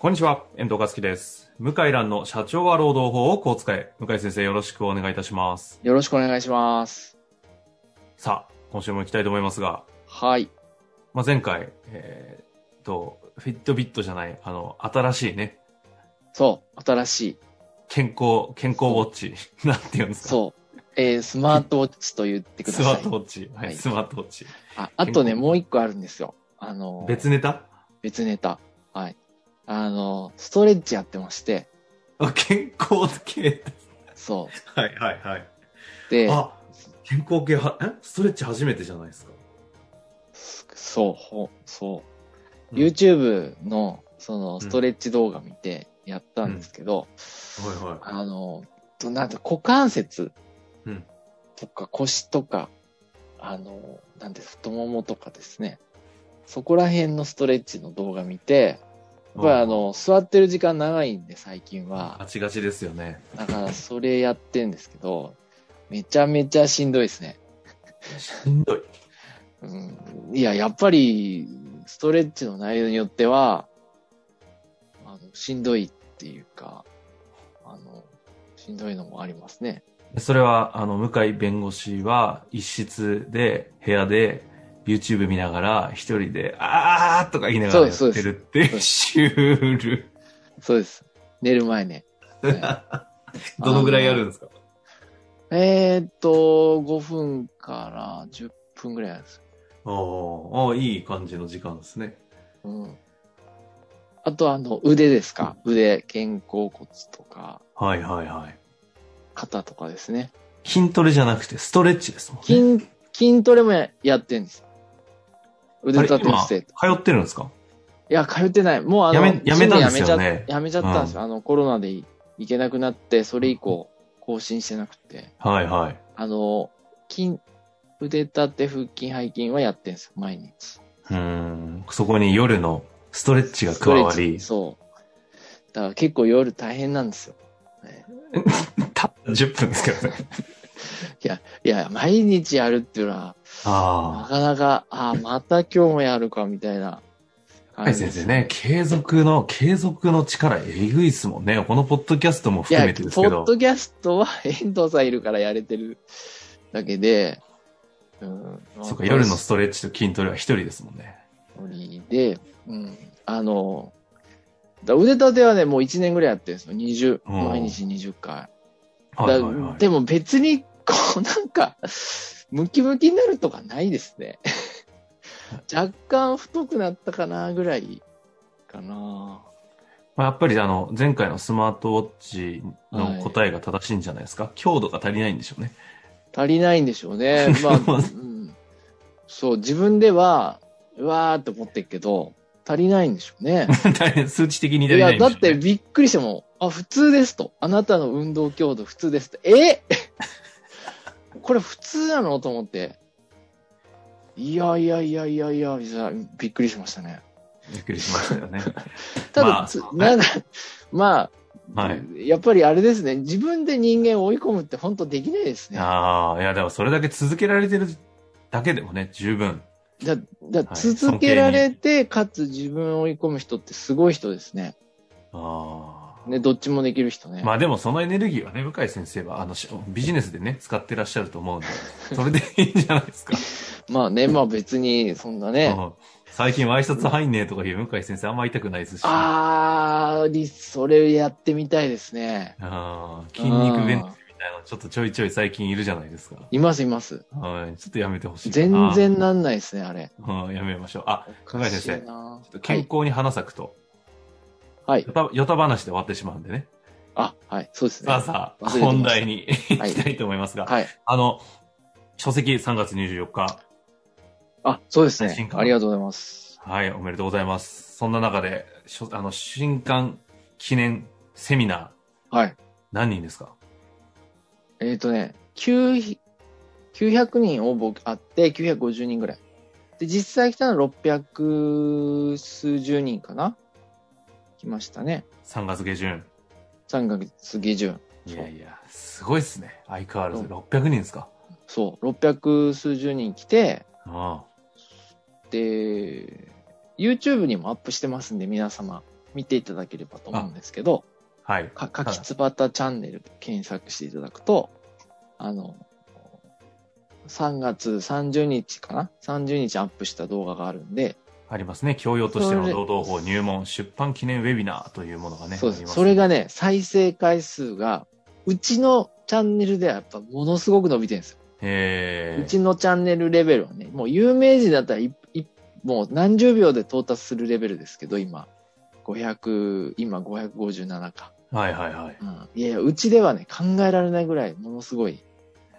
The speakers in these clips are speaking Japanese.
こんにちは、遠藤和樹です。向井蘭の社長は労働法をこう使え。向井先生よろしくお願いいたします。よろしくお願いします。さあ、今週も行きたいと思いますが、はい。まあ、前回、えー、と、フィットビットじゃない、あの、新しいね、そう、新しい。健康、健康ウォッチ、なんて言うんですか？そう。えー、スマートウォッチと言ってくだスマさい。ートウォッチ。はい、はいスマートウォッチ。ああとね、もう一個あるんですよ。あの、別ネタ？別ネタ。はい。あの、ストレッチやってまして、あ健康系。そはいはいはい。う。で、あ、健康系は、え？ストレッチ初めてじゃないですか。そう、ほそう。うん YouTube の、その、ストレッチ動画見てやったんですけど、はいはい。あの、となんて股関節うんとか腰とか、あの、なんで太ももとかですね。そこら辺のストレッチの動画見て、やっぱりあの、座ってる時間長いんで最近は。ガチガチですよね。だからそれやってんですけど、めちゃめちゃしんどいですね。しんどい。うん、いや、やっぱり、ストレッチの内容によっては、あの、しんどいっていうか、あの、しんどいのもありますね。それは、あの、向井弁護士は、一室で、部屋で、YouTube 見ながら、一人で、あーとか言いながらやってるっていう、シュール。そうです。寝る前ね。どのぐらいやるんですか？えーっと、5分から10分ぐらいです。おーおーいい感じの時間ですね。うん。あと、あの、腕ですか？腕、肩甲骨とか、はいはいはい。肩とかですね。筋トレじゃなくて、ストレッチですもんね。筋、筋トレもややってんですよ。腕立て伏せ。通ってるんですか？や、通ってない。もうあの、やめやめたんですよねやめちゃやめちゃったんですよ。あの、コロナでい行けなくなって、それ以降、更新してなくて。はいはい。あの、筋、腕立て、腹筋、背筋はやってんですよ、毎日。うーん。そこに夜のストレッチが加わりそう。だから結構夜大変なんですよ。ね たった10分ですけどね。いや、いや、毎日やるっていうのは、なあかなか、ああ、また今日もやるか、みたいなあ。はい先生ね、継続の、継続の力えぐいっすもんね。このポッドキャストも含めてですけど。ポッドキャストは遠藤さんいるからやれてるだけで、うん。そうか、夜のストレッチと筋トレは一人ですもんね。リで、うん。あの、だ腕立てはね、もう1年ぐらいやってるんですよ。20、うん毎日20回。はいはいはい。だでも別に、こうなんか、ムキムキになるとかないですね。若干太くなったかなぐらいかな。まあ、やっぱりあの、前回のスマートウォッチの答えが正しいんじゃないですか？強度が足りないんでしょうね。足りないんでしょうね。まあ、うん、そう、自分では、うわーって思ってるけど、足りないんでしょうね。数値的に足いや、りないんでしょうねだってびっくりしても、あ、普通ですと。あなたの運動強度普通ですと。え？これ普通なのと思って。いやいやいやいやいや、びっくりしましたね。びっくりしましたよね。ただ、まあつなんか、まあ、はい。やっぱりあれですね、自分で人間を追い込むって本当できないですね。ああ、いや、でもそれだけ続けられてるだけでもね、十分。だだはい続けられて、かつ自分を追い込む人ってすごい人ですね。ああ。ね、どっちもできる人ね。まあでもそのエネルギーはね、向井先生は、あの、しビジネスでね、使ってらっしゃると思うんで、それでいいんじゃないですか。まあね、まあ別に、そんなね。うん最近ワイシャツ入んねえとかいう向井先生あんま言いたくないですし。あー、リそれやってみたいですね。あー筋肉ベンチみたいなのちょっとちょいちょい最近いるじゃないですか。いますいます。はい。ちょっとやめてほしいか全な。然なんないですね、あれ。うん。やめましょう。あ、向井先生。ちょっと健康に花咲くと、はいよ。た、よた話で終わってしまうんでね。あ、はい。そうですね。さあさあ、本題に行きたいと思いますが、はい。あの、書籍3月24日、ああ、そうですねありがとうございます。はい、おめでとうございます。そんな中で、あの、新刊記念セミナー、はい。何人ですか？えっ、とね、9 900人応募あって、950人ぐらい。で、実際来たのは600数十人かな？来ましたね。?3 月下旬。3ヶ月下旬。いやいや、すごいですね。相変わらず600人ですか？そう、600数十人来て、あで、YouTube にもアップしてますんで、皆様見ていただければと思うんですけど、あはい。か、かきつばたチャンネルで検索していただくと、あの、3月30日かな ?30 日アップした動画があるんで、ありますね。教養としての労働法入門出版記念ウェビナーというものがね。そうです。それがね、再生回数が、うちのチャンネルではやっぱものすごく伸びてるんですよ。えー、うちのチャンネルレベルはね、もう有名人だったらいいもう何十秒で到達するレベルですけど、今。500、今557か。はいはいはい。うん。いやいや、うちではね、考えられないぐらい、ものすごい。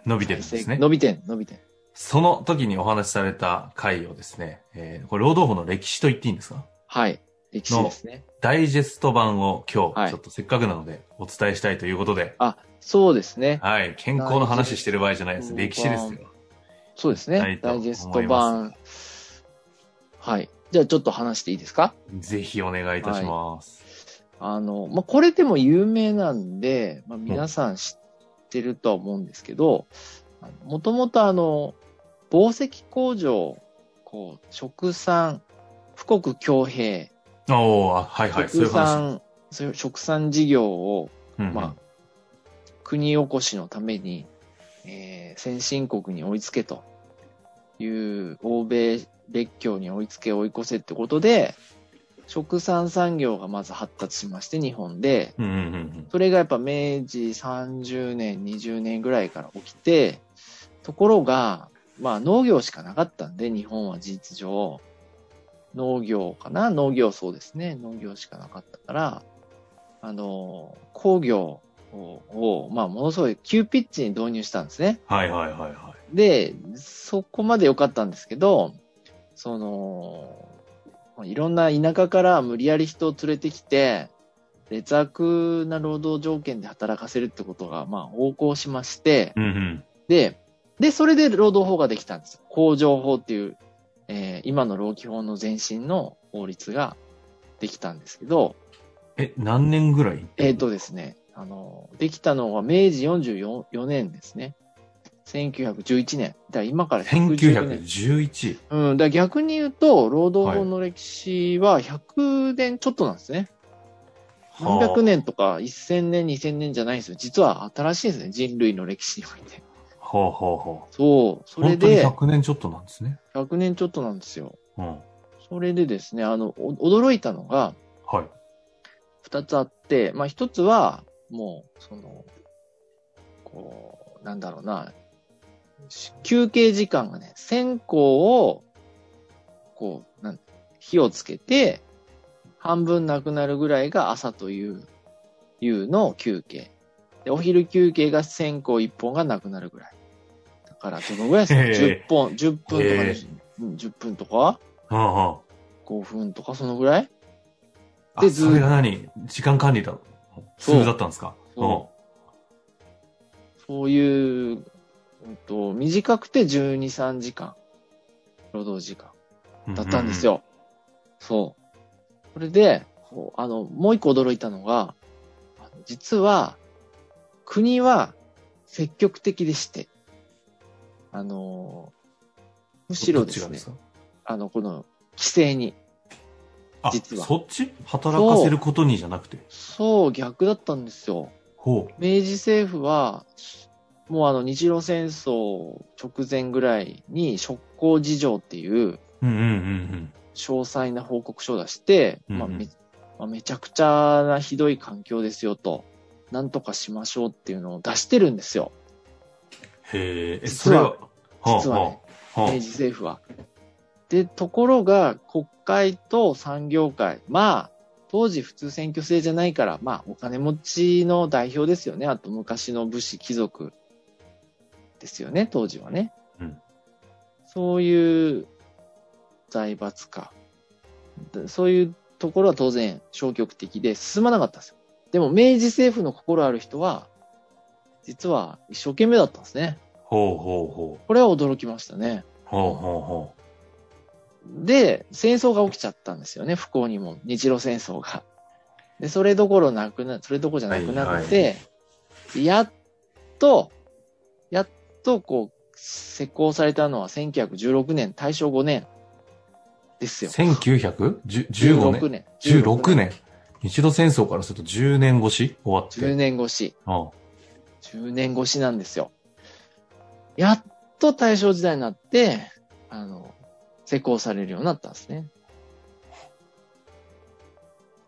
伸びてるんですね。伸びてん、伸びてん。その時にお話しされた回をですね、えー、これ労働法の歴史と言っていいんですか？はい。歴史ですね。ダイジェスト版を今日、はいちょっとせっかくなのでお伝えしたいということで、あ、そうですね。はい。健康の話してる場合じゃないです。歴史ですよ。そうですね。ダイジェスト版。はい。じゃあちょっと話していいですか？ぜひお願いいたします。あの、まあ、これでも有名なんで、まあ、皆さん知ってるとは思うんですけど、もともとあの、紡績工場、こう、食産、富国強兵、おーあはいはい。そういう食話。産、そういう食産事業を、うんうんまあ、国おこしのために、えー先進国に追いつけという、欧米列強に追いつけ追い越せってことで、食産産業がまず発達しまして、日本で、うんうんうんそれがやっぱ明治30年、20年ぐらいから起きて、ところが、まあ農業しかなかったんで、日本は事実上、農業かな？農業そうですね。農業しかなかったから、あの、工業を、をまあものすごい急ピッチに導入したんですね。はいはいはいはで、そこまで良かったんですけど、その、いろんな田舎から無理やり人を連れてきて、劣悪な労働条件で働かせるってことが、まあ、横行しまして、い。うんうん。で、で、それで労働法ができたんですよ。工場法っていう、えー今の労基法の前身の法律ができたんですけど、え、何年ぐらい？えっ、とですね、あの、できたのは明治44 4年ですね。1911年。だから今から110年。1911。うん、だ逆に言うと、労働法の歴史は100年ちょっとなんですね。何百年とか1000年、2000年じゃないんですよ。実は新しいんですね。人類の歴史において。ほうほうほう。そう。それ本当にで、100年ちょっとなんですね。100年ちょっとなんですよ。うん。それでですね、あの、お驚いたのが、はい。二つあって、まあ一つは、もう、その、こう、なんだろうな、し休憩時間がね、線香を、こう、なん火をつけて、半分なくなるぐらいが朝という、いうの休憩。で、お昼休憩が線香一本がなくなるぐらい。だから、どのぐらいですかへえ ?10 本、10分とかへで、うん10分とか？うんうん。?5 分とか、そのぐらい？あ、でずそれが何？時間管理だ。そう普通だったんですか？そそういう、うんと、短くて12、3時間、労働時間うんだったんです。よ。そう。それで、あの、もう一個驚いたのが、実は、国は積極的でして、あの、むしろですねあの、この、規制に。あ、実はそっち？働かせることにじゃなくて？そう、逆だったんですよ。明治政府は、もうあの日露戦争直前ぐらいに職工事情っていう詳細な報告書を出して、まあめまあ、めちゃくちゃなひどい環境ですよと、なんとかしましょうっていうのを出してるんですよ。うん。へえ、え、実はそれは、実はね、明治政府は。で、ところが国会と産業界、まあ、当時普通選挙制じゃないから、まあ、お金持ちの代表ですよね。あと昔の武士貴族ですよね、当時はね。うんそういう財閥化。そういうところは当然消極的で進まなかったんですよ。でも明治政府の心ある人は、実は一生懸命だったんですね。ほうほうほこれは驚きましたね。う。ほうほうほで、戦争が起きちゃったんですよね、不幸にも。日露戦争が。で、それどころなくな、それどころじゃなくなって、やっと、やっとこう、施行されたのは1916年、大正5年ですう。よ。1915年？年。16年。日露戦争からすると10年越し？終わって。10年越し。あ10年越しなんですよ。やっと大正時代になって、あの、施行されるようになったんですね。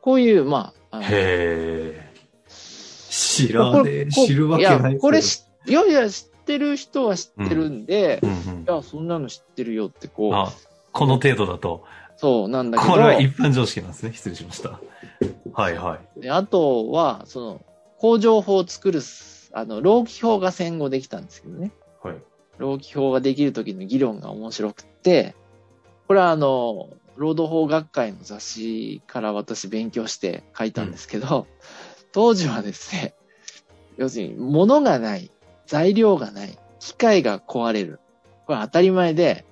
こういう、まあ、あのへえ。知こらねえ。こ知るわけないいや、これし、いやいや、知ってる人は知ってるんで、いうんうん。や、そんなの知ってるよってこう、あ、この程度だと。そうなんだけこれはど、一般常識なんですね。失礼しました。はいはい。であとは、その、工場法を作るす、あの、労基法が戦後できたんですけどね。はい。労基法ができる時の議論が面白くって、これはあの、労働法学会の雑誌から私勉強して書いたんですけど、当時はですね、要するに物がない、材料がない、機械が壊れる。これ当たり前で、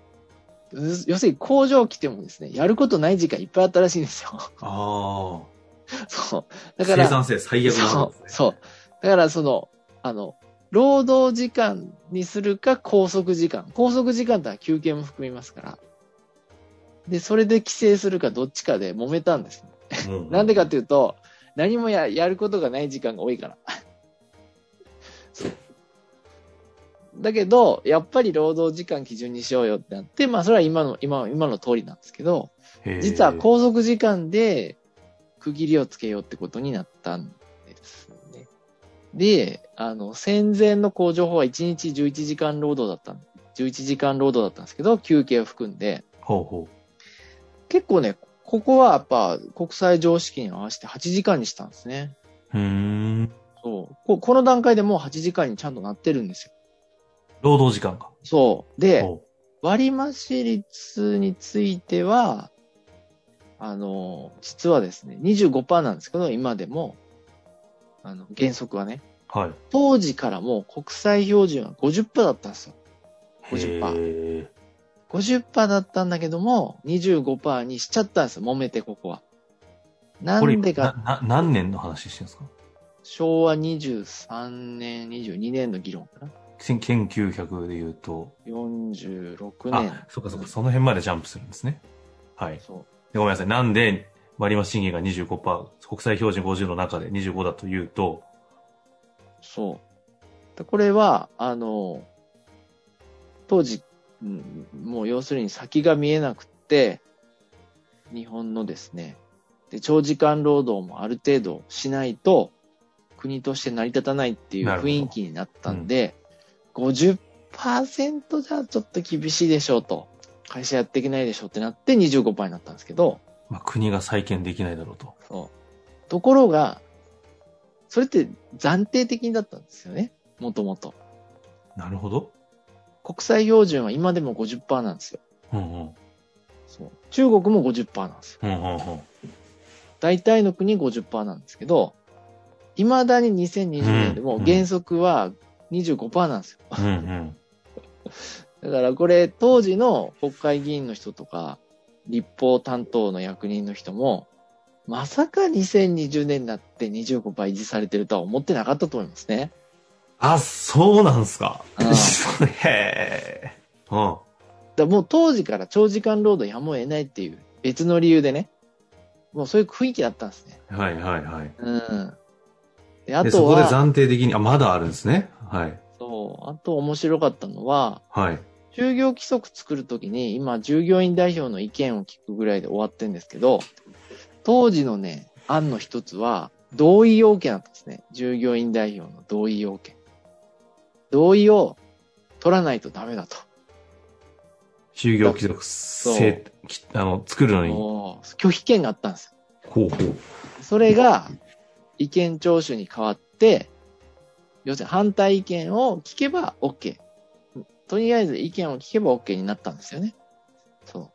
要要するに工場来てもですね、やることない時間いっぱいあったらしいんですよ。あ そう。あ。だから、生産性最悪なんそうですね。そう。だからその、あの、労働時間にするか拘束時間。拘束時間ってのは休憩も含みますから。で、それで規制するかどっちかで揉めたんです。うん なんでかっていうと、何もややることがない時間が多いから。だけど、やっぱり労働時間基準にしようよってなって、まあそれは今の、今の、今の通りなんですけど、実は拘束時間で区切りをつけようってことになったんですね。で、あの、戦前の工場法は1日11時間労働だったん、11時間労働だったんですけど、休憩を含んで、ほうほ結構ね、ここはやっぱ国際常識に合わせて8時間にしたんですね。う。ん。そう。ここの段階でもう8時間にちゃんとなってるんですよ。労働時間が。そう。で、ほ割増率については、あの、実はですね、25%なんですけど、今でも、あの、原則はね、うはい。当時からもう国際標準は50%だったんですよ。50%へえ50%だったんだけども、25%にしちゃったんですよ、揉めてここは。なんでか、な、な何年の話してるんですか？昭和23年、22年の議論かな。1900で言うと。46年。あ、そうかそうか、その辺までジャンプするんですね。はい。でそう。ごめんなさい。なんで、割増賃金が25%、国際標準50の中で25だというと、そう。でこれは、あの、当時、うんもう要するに先が見えなくって、日本のですね、で、長時間労働もある程度しないと、国として成り立たないっていう雰囲気になったんで、50%じゃちょっと厳しいでしょうと。会社やっていけないでしょうってなって25%になったんですけど、まあ、国が再建できないだろうと。そう。ところが、それって暫定的だったんですよね。もともと。なるほど。国際標準は今でも50%なんですよ。うんうん。そう。中国も50%なんですよ。うんうんうん。大体の国50%なんですけど、未だに2020年でもうん原則は25%なんですよ。うんうん。だからこれ当時の国会議員の人とか、立法担当の役人の人も、まさか2020年になって25%維持されてるとは思ってなかったと思いますね。あ、そうなんすか。うん へえ。うん。だもう当時から長時間労働やむを得ないっていう別の理由でね、もうそういう雰囲気だったんですね。はいはいはい。うん。で、あで、そこで暫定的に、あ、まだあるんですね。はい。そう、あと面白かったのは、はい。就業規則作るときに、今、従業員代表の意見を聞くぐらいで終わってんですけど、当時のね、案の一つは、同意要件だったんですね。従業員代表の同意要件。同意を取らないとダメだと。就業規則せきあの、作るのに。拒否権があったんですよ。ほうほう。それが、意見聴取に変わって、要するに反対意見を聞けば OK。とりあえず意見を聞けば OK になったんですよね。そう。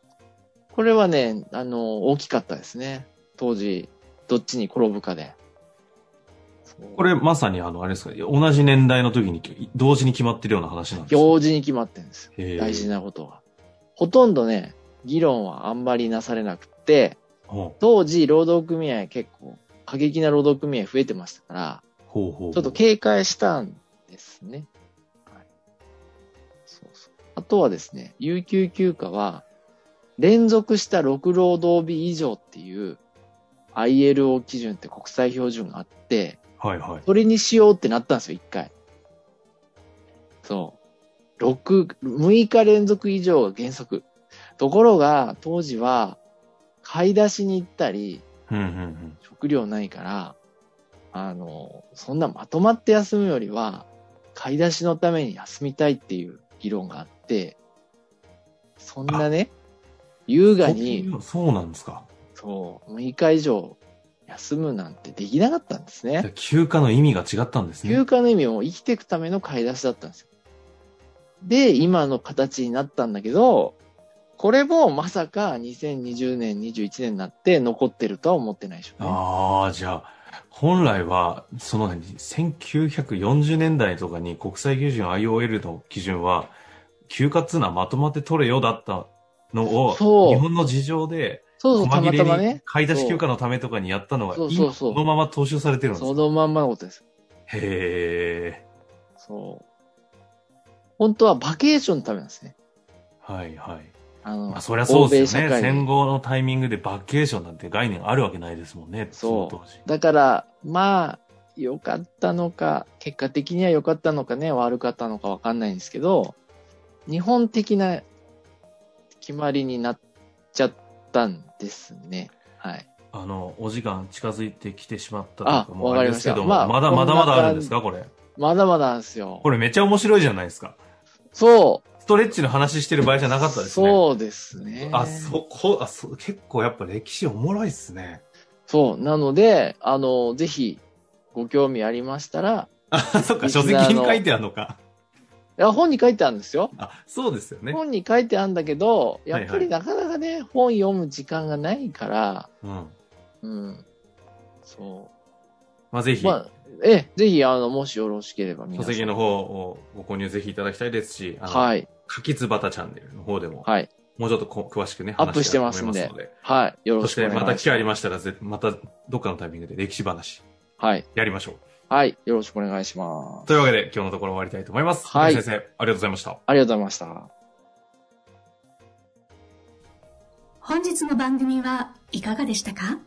これはね、あの、大きかったですね。当時、どっちに転ぶかで。これまさにあの、あれですか、同じ年代の時に同時に決まってるような話なんですか？同時に決まってるんですよ。大事なことが。ほとんどね、議論はあんまりなされなくて、当時、労働組合結構、過激な労働組合増えてましたから、ほうほうちょっと警戒したんですね。あとはですね、有給休暇は、連続した6労働日以上っていう ILO 基準って国際標準があって、はいはい。それにしようってなったんですよ、一回。そう。6、6日連続以上が原則。ところが、当時は、買い出しに行ったり、うんうんうん、食料ないから、あの、そんなまとまって休むよりは、買い出しのために休みたいっていう議論があって、そんなね、優雅に、そうなんですか。そう、6日以上休むなんてできなかったんですね。休暇の意味が違ったんですね。休暇の意味も生きていくための買い出しだったんですよ。で、今の形になったんだけど、これもまさか2020年、21年になって残ってるとは思ってないでしょうね。ああ、じゃあ、本来は、その1940年代とかに国際基準 IOL の基準は、休暇っつうのはまとまって取れよだったのを、日本の事情で、そうそう、たまたまね。買い出し休暇のためとかにやったのが、そうそうそうそのまま踏襲されてるんですか？そのまんまのことです。へえ。そう。本当はバケーションのためなんですね。はいはい。あの、まあ、そりゃそうですよね。戦後のタイミングでバケーションなんて概念あるわけないですもんね。そう。だから、まあ、良かったのか、結果的には良かったのかね、悪かったのかわかんないんですけど、日本的な決まりになっちゃったんですね。はい。あの、お時間近づいてきてしまったとかもあれですけどまあ、まだまだまだあるんですか？これ。まだまだなんですよ。これめっちゃ面白いじゃないですか。そう。ストレッチの話してる場合じゃなかったですね。そうですね。あ、そこ、あ、そ結構やっぱ歴史おもろいっすね。そう。なので、あの、ぜひ、ご興味ありましたら。あ、そっか、書籍に書いてあるのか。いや、本に書いてあるんですよ。あ、そうですよね。本に書いてあるんだけど、やっぱりなかなかね、はいはい、本読む時間がないから、うん。うん。そう。まあ、ぜひ。まあ、えぜひ、あの、もしよろしければ書籍の方をご購入ぜひいただきたいですし、はい。かきつばたチャンネルの方でも、はい。もうちょっとこ詳しくね、アップしてますんで。はい。よろしくお願いします。そしてまた機会ありましたら、またどっかのタイミングで歴史話。はい。やりましょう。はい。よろしくお願いします。というわけで、今日のところ終わりたいと思います。はい。先生、ありがとうございました。ありがとうございました。本日の番組はいかがでしたか？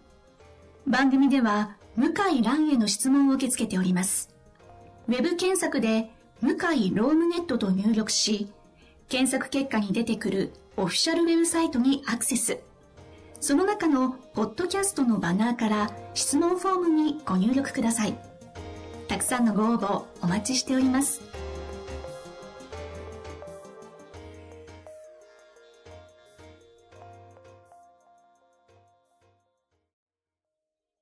番組では、向井蘭への質問を受け付けております。ウェブ検索で、向井ロームネットと入力し、検索結果に出てくるオフィシャルウェブサイトにアクセス。その中のポッドキャストのバナーから質問フォームにご入力ください。たくさんのご応募お待ちしております。